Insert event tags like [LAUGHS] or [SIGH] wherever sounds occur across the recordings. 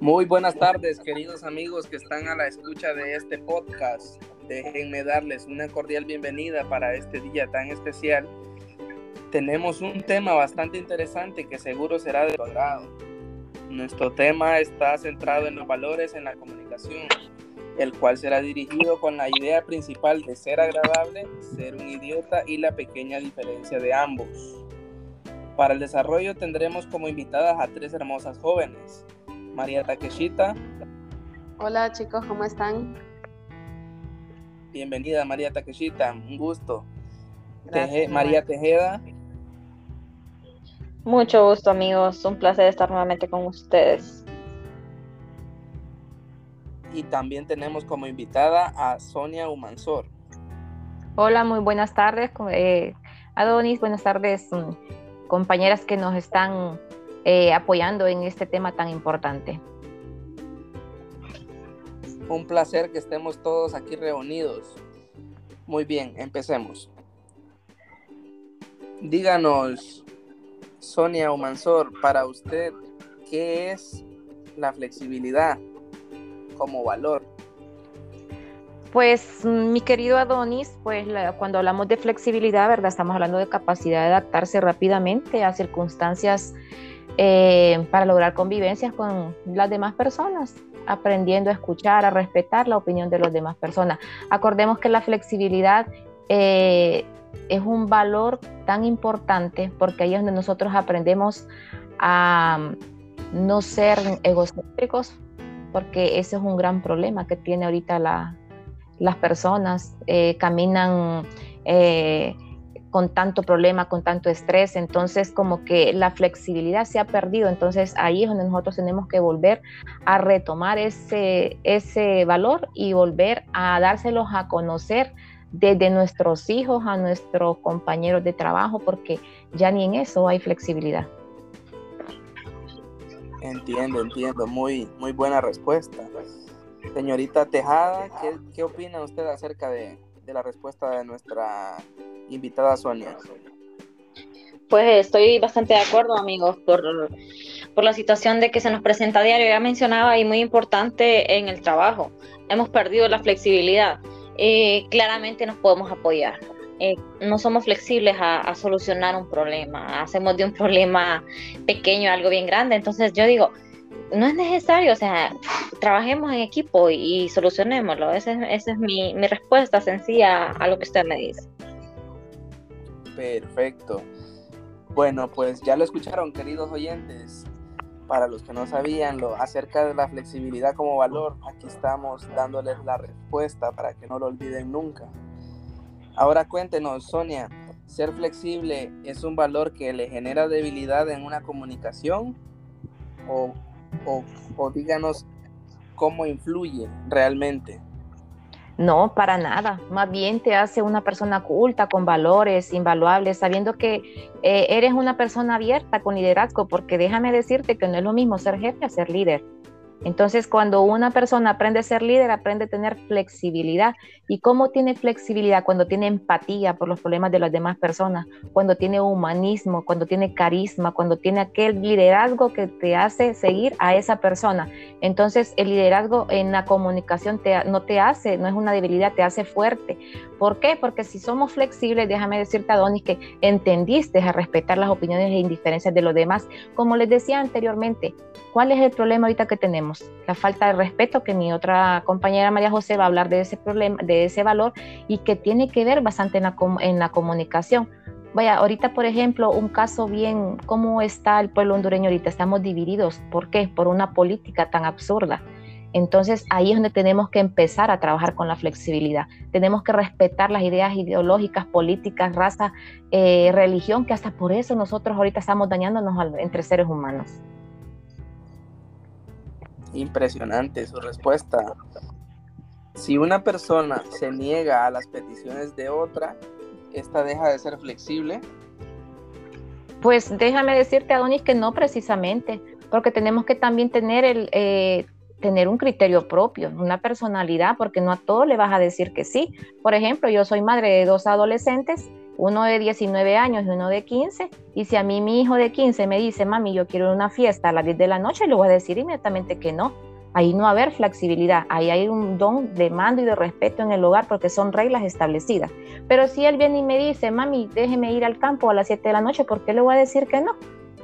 Muy buenas tardes, queridos amigos que están a la escucha de este podcast. Déjenme darles una cordial bienvenida para este día tan especial. Tenemos un tema bastante interesante que seguro será de tu. Nuestro tema está centrado en los valores en la comunicación, el cual será dirigido con la idea principal de ser agradable, ser un idiota y la pequeña diferencia de ambos. Para el desarrollo tendremos como invitadas a tres hermosas jóvenes, María Takeshita. Hola chicos, ¿cómo están? Bienvenida María Takeshita, un gusto. María Tejeda. Mucho gusto amigos, un placer estar nuevamente con ustedes. Y también tenemos como invitada a Sonia Humansor. Hola, muy buenas tardes. Eh, Adonis, buenas tardes, mm, compañeras que nos están eh, apoyando en este tema tan importante. Un placer que estemos todos aquí reunidos. Muy bien, empecemos. Díganos, Sonia Omansor, para usted, ¿qué es la flexibilidad como valor? Pues mi querido Adonis, pues cuando hablamos de flexibilidad, ¿verdad? Estamos hablando de capacidad de adaptarse rápidamente a circunstancias eh, para lograr convivencias con las demás personas, aprendiendo a escuchar, a respetar la opinión de las demás personas. Acordemos que la flexibilidad eh, es un valor tan importante porque ahí es donde nosotros aprendemos a no ser egocéntricos, porque ese es un gran problema que tiene ahorita las personas, eh, caminan con tanto problema, con tanto estrés, entonces como que la flexibilidad se ha perdido, entonces ahí es donde nosotros tenemos que volver a retomar ese, ese valor y volver a dárselos a conocer desde nuestros hijos a nuestros compañeros de trabajo, porque ya ni en eso hay flexibilidad. Entiendo, entiendo, muy, muy buena respuesta. Señorita Tejada, ¿qué, qué opina usted acerca de, de la respuesta de nuestra invitada Sonia. Pues estoy bastante de acuerdo, amigos, por, por la situación de que se nos presenta a diario. Ya mencionaba y muy importante en el trabajo. Hemos perdido la flexibilidad. Eh, claramente nos podemos apoyar. Eh, no somos flexibles a, solucionar un problema. Hacemos de un problema pequeño algo bien grande. Entonces yo digo, no es necesario, o sea, trabajemos en equipo y, solucionémoslo. Esa es, mi, respuesta sencilla a lo que usted me dice. Perfecto. Bueno, pues ya lo escucharon, queridos oyentes. Para los que no sabían lo acerca de la flexibilidad como valor, aquí estamos dándoles la respuesta para que no lo olviden nunca. Ahora cuéntenos, Sonia, ¿ser flexible es un valor que le genera debilidad en una comunicación? ¿O o, díganos cómo influye realmente. No, para nada. Más bien te hace una persona culta, con valores invaluables, sabiendo que eh, eres una persona abierta con liderazgo, porque déjame decirte que no es lo mismo ser jefe a ser líder. Entonces, cuando una persona aprende a ser líder, aprende a tener flexibilidad. ¿Y cómo tiene flexibilidad? Cuando tiene empatía por los problemas de las demás personas, cuando tiene humanismo, cuando tiene carisma, cuando tiene aquel liderazgo que te hace seguir a esa persona. Entonces, el liderazgo en la comunicación no te hace, no es una debilidad, te hace fuerte. ¿Por qué? Porque si somos flexibles, déjame decirte, Adonis, que entendiste a respetar las opiniones e indiferencias de los demás. Como les decía anteriormente, ¿cuál es el problema ahorita que tenemos? la falta de respeto, que mi otra compañera María José va a hablar de ese problema, de ese valor y que tiene que ver bastante en la, en la comunicación. Vaya, ahorita, por ejemplo, un caso bien, ¿cómo está el pueblo hondureño ahorita? Estamos divididos. ¿Por qué? Por una política tan absurda. Entonces ahí es donde tenemos que empezar a trabajar con la flexibilidad. Tenemos que respetar las ideas ideológicas, políticas, raza, eh, religión, que hasta por eso nosotros ahorita estamos dañándonos entre seres humanos. Impresionante su respuesta. Si una persona se niega a las peticiones de otra, ¿esta deja de ser flexible? Pues déjame decirte, Adonis, que no precisamente, porque tenemos que también tener, el, eh, tener un criterio propio, una personalidad, porque no a todo le vas a decir que sí. Por ejemplo, yo soy madre de dos adolescentes uno de 19 años y uno de 15, y si a mí mi hijo de 15 me dice, mami, yo quiero una fiesta a las 10 de la noche, le voy a decir inmediatamente que no. Ahí no va a haber flexibilidad, ahí hay un don de mando y de respeto en el hogar porque son reglas establecidas. Pero si él viene y me dice, mami, déjeme ir al campo a las 7 de la noche, ¿por qué le voy a decir que no?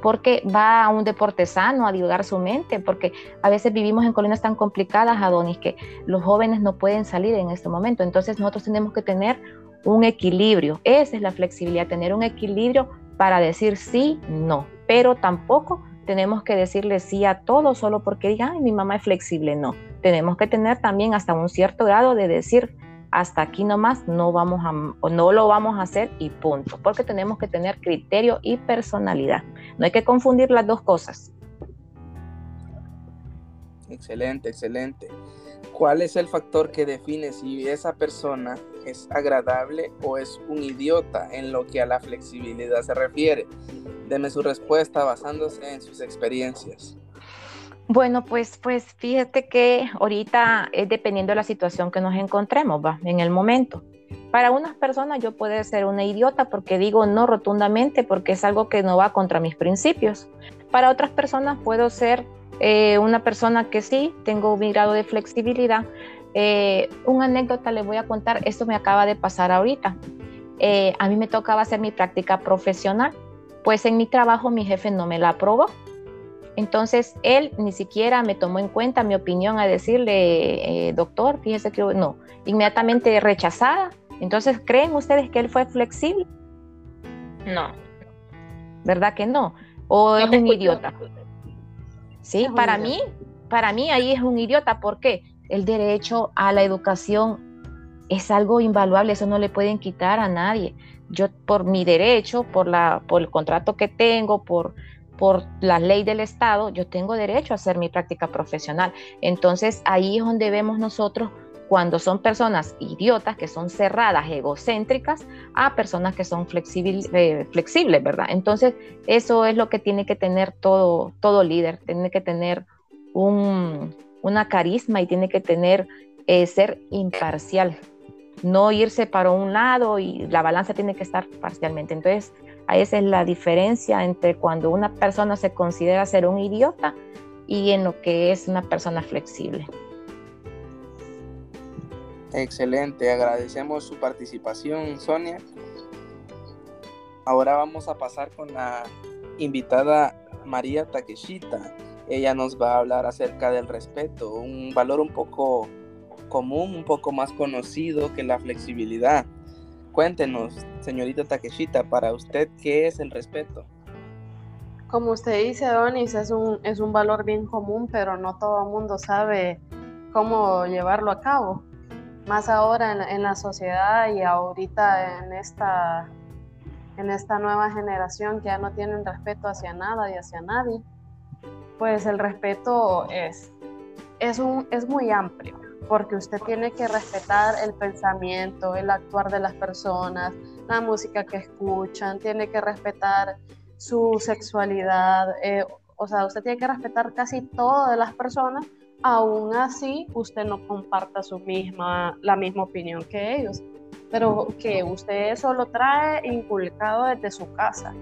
Porque va a un deporte sano, a divulgar su mente, porque a veces vivimos en colinas tan complicadas, Adonis, que los jóvenes no pueden salir en este momento. Entonces nosotros tenemos que tener un equilibrio. Esa es la flexibilidad, tener un equilibrio para decir sí, no, pero tampoco tenemos que decirle sí a todo solo porque diga, ay, mi mamá es flexible. No, tenemos que tener también hasta un cierto grado de decir, hasta aquí nomás no vamos a, no lo vamos a hacer y punto, porque tenemos que tener criterio y personalidad. No hay que confundir las dos cosas. Excelente, excelente. ¿Cuál es el factor que define si esa persona es agradable o es un idiota en lo que a la flexibilidad se refiere? Deme su respuesta basándose en sus experiencias. Bueno, pues, pues fíjate que ahorita es dependiendo de la situación que nos encontremos, va, en el momento. Para unas personas yo puedo ser una idiota porque digo no rotundamente porque es algo que no va contra mis principios. Para otras personas puedo ser eh, una persona que sí, tengo mi grado de flexibilidad. Eh, una anécdota le voy a contar, esto me acaba de pasar ahorita. Eh, a mí me tocaba hacer mi práctica profesional, pues en mi trabajo mi jefe no me la aprobó entonces, él ni siquiera me tomó en cuenta mi opinión a decirle, eh, doctor, fíjese que no, inmediatamente rechazada. Entonces, ¿creen ustedes que él fue flexible? No. ¿Verdad que no? ¿O es un idiota? Sí, para mí, para mí ahí es un idiota. ¿Por qué? El derecho a la educación es algo invaluable, eso no le pueden quitar a nadie. Yo por mi derecho, por, la, por el contrato que tengo, por por la ley del Estado, yo tengo derecho a hacer mi práctica profesional. Entonces ahí es donde vemos nosotros cuando son personas idiotas, que son cerradas, egocéntricas, a personas que son eh, flexibles, ¿verdad? Entonces eso es lo que tiene que tener todo, todo líder, tiene que tener un, una carisma y tiene que tener, eh, ser imparcial, no irse para un lado y la balanza tiene que estar parcialmente. Entonces, esa es la diferencia entre cuando una persona se considera ser un idiota y en lo que es una persona flexible. Excelente, agradecemos su participación, Sonia. Ahora vamos a pasar con la invitada María Takeshita. Ella nos va a hablar acerca del respeto, un valor un poco común, un poco más conocido que la flexibilidad. Cuéntenos, señorita Takeshita, para usted, ¿qué es el respeto? Como usted dice, Donis, es un, es un valor bien común, pero no todo el mundo sabe cómo llevarlo a cabo. Más ahora en, la sociedad y ahorita en esta, en esta nueva generación que ya no tienen respeto hacia nada y hacia nadie, pues el respeto es, es, un, es muy amplio porque usted tiene que respetar el pensamiento, el actuar de las personas, la música que escuchan, tiene que respetar su sexualidad, eh, o sea, usted tiene que respetar casi todo de las personas, aún así usted no comparta su misma, la misma opinión que ellos, pero que usted eso lo trae inculcado desde su casa.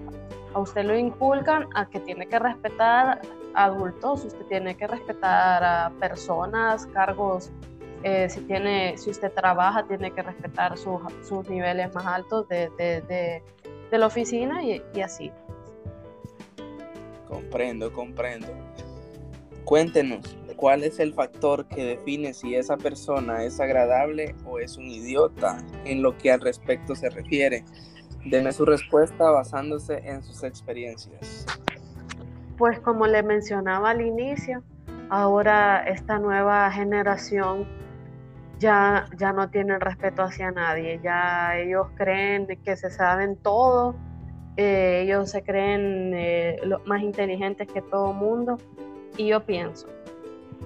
A usted lo inculcan a que tiene que respetar adultos, usted tiene que respetar a personas, cargos eh, si, tiene, si usted trabaja, tiene que respetar sus, sus niveles más altos de, de, de, la oficina y, y, así. Comprendo, comprendo. Cuéntenos, ¿cuál es el factor que define si esa persona es agradable o es un idiota en lo que al respecto se refiere? Deme su respuesta basándose en sus experiencias. Pues como le mencionaba al inicio, ahora esta nueva generación ya, ya no tienen respeto hacia nadie, ya ellos creen que se saben todo, eh, ellos se creen eh, más inteligentes que todo mundo y yo pienso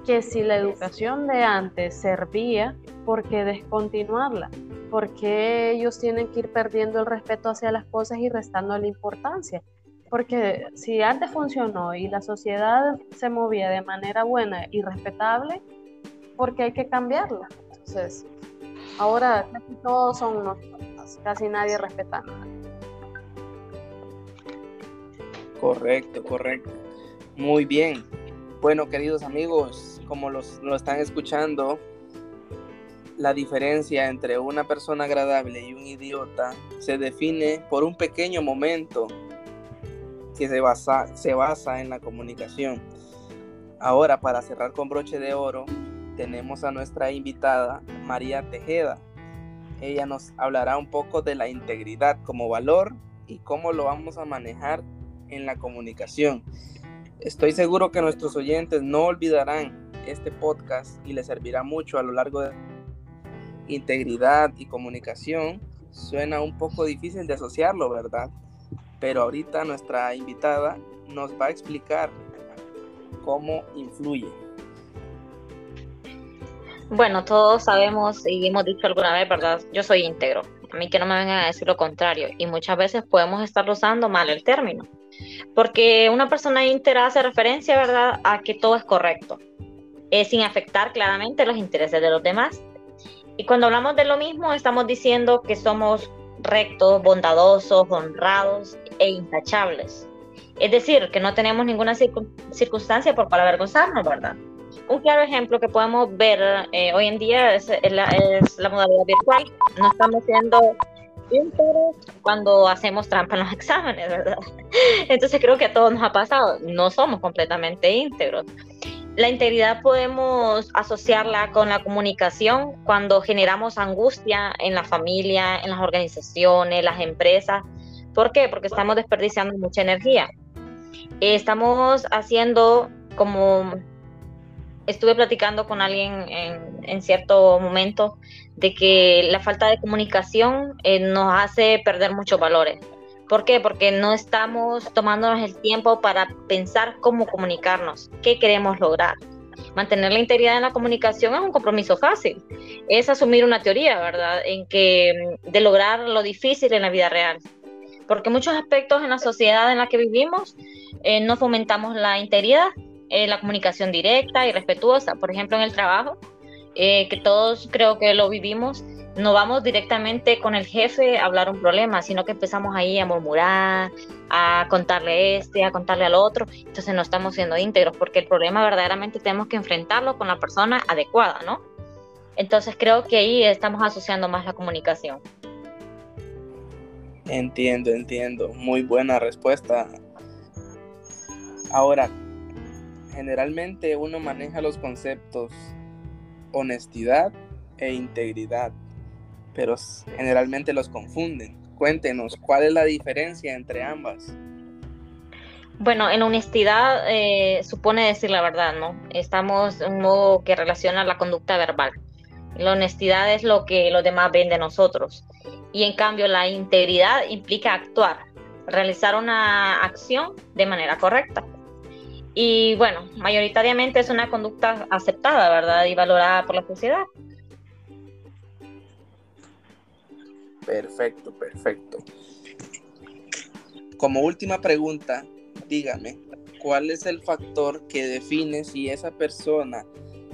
que si la educación de antes servía, ¿por qué descontinuarla? ¿Por qué ellos tienen que ir perdiendo el respeto hacia las cosas y restando la importancia? Porque si antes funcionó y la sociedad se movía de manera buena y respetable, ¿por qué hay que cambiarla? Entonces, ahora casi todos son unos casi nadie respeta nada. Correcto, correcto. Muy bien. Bueno, queridos amigos, como los, lo están escuchando, la diferencia entre una persona agradable y un idiota se define por un pequeño momento que se basa, se basa en la comunicación. Ahora, para cerrar con broche de oro, tenemos a nuestra invitada María Tejeda. Ella nos hablará un poco de la integridad como valor y cómo lo vamos a manejar en la comunicación. Estoy seguro que nuestros oyentes no olvidarán este podcast y les servirá mucho a lo largo de integridad y comunicación. Suena un poco difícil de asociarlo, ¿verdad? Pero ahorita nuestra invitada nos va a explicar cómo influye. Bueno, todos sabemos y hemos dicho alguna vez, ¿verdad? Yo soy íntegro. A mí que no me vengan a decir lo contrario. Y muchas veces podemos estar usando mal el término. Porque una persona íntegra hace referencia, ¿verdad?, a que todo es correcto, sin afectar claramente los intereses de los demás. Y cuando hablamos de lo mismo, estamos diciendo que somos rectos, bondadosos, honrados e intachables. Es decir, que no tenemos ninguna circunstancia por para avergonzarnos, ¿verdad? Un claro ejemplo que podemos ver eh, hoy en día es, la, modalidad virtual. No estamos siendo íntegros cuando hacemos trampa en los [LAUGHS] exámenes, ¿verdad? Entonces creo que a todos nos ha pasado. No somos completamente íntegros. La integridad podemos asociarla con la comunicación cuando generamos angustia en la familia, en las organizaciones, las empresas. ¿Por qué? Porque estamos desperdiciando mucha energía. Estamos haciendo como estuve platicando con alguien en, cierto momento de que la falta de comunicación eh, nos hace perder muchos valores. ¿Por qué? Porque no estamos tomándonos el tiempo para pensar cómo comunicarnos, qué queremos lograr. Mantener la integridad en la comunicación es un compromiso fácil. Es asumir una teoría, ¿verdad? En que de lograr lo difícil en la vida real. Porque muchos aspectos en la sociedad en la que vivimos eh, no fomentamos la integridad, eh, la comunicación directa y respetuosa. Por ejemplo, en el trabajo, eh, que todos creo que lo vivimos, no vamos directamente con el jefe a hablar un problema, sino que empezamos ahí a murmurar, a contarle este, a contarle al otro. Entonces no estamos siendo íntegros porque el problema verdaderamente tenemos que enfrentarlo con la persona adecuada, ¿no? Entonces creo que ahí estamos asociando más la comunicación. Entiendo, entiendo. Muy buena respuesta. Ahora, generalmente uno maneja los conceptos honestidad e integridad pero generalmente los confunden. Cuéntenos, ¿cuál es la diferencia entre ambas? Bueno, en honestidad eh, supone decir la verdad, ¿no? Estamos en un modo que relaciona la conducta verbal. La honestidad es lo que los demás ven de nosotros. Y en cambio, la integridad implica actuar, realizar una acción de manera correcta. Y bueno, mayoritariamente es una conducta aceptada, ¿verdad? Y valorada por la sociedad. Perfecto, perfecto. Como última pregunta, dígame, ¿cuál es el factor que define si esa persona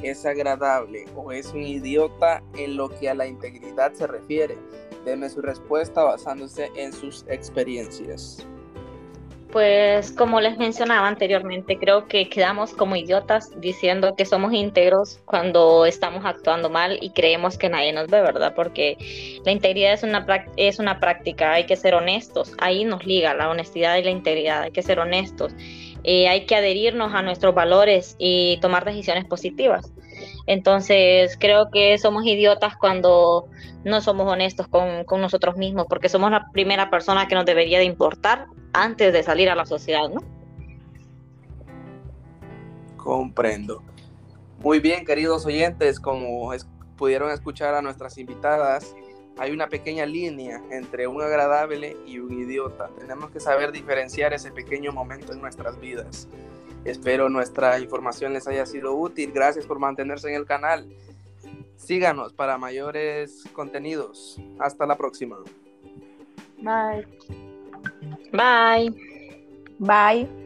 es agradable o es un idiota en lo que a la integridad se refiere? Deme su respuesta basándose en sus experiencias pues como les mencionaba anteriormente, creo que quedamos como idiotas diciendo que somos íntegros cuando estamos actuando mal y creemos que nadie nos ve, ¿verdad? Porque la integridad es una, es una práctica, hay que ser honestos, ahí nos liga la honestidad y la integridad, hay que ser honestos, eh, hay que adherirnos a nuestros valores y tomar decisiones positivas. Entonces, creo que somos idiotas cuando no somos honestos con, con, nosotros mismos, porque somos la primera persona que nos debería de importar antes de salir a la sociedad, ¿no? Comprendo. Muy bien, queridos oyentes, como pudieron escuchar a nuestras invitadas, hay una pequeña línea entre un agradable y un idiota. Tenemos que saber diferenciar ese pequeño momento en nuestras vidas. Espero nuestra información les haya sido útil. Gracias por mantenerse en el canal. Síganos para mayores contenidos. Hasta la próxima. Bye. Bye. Bye.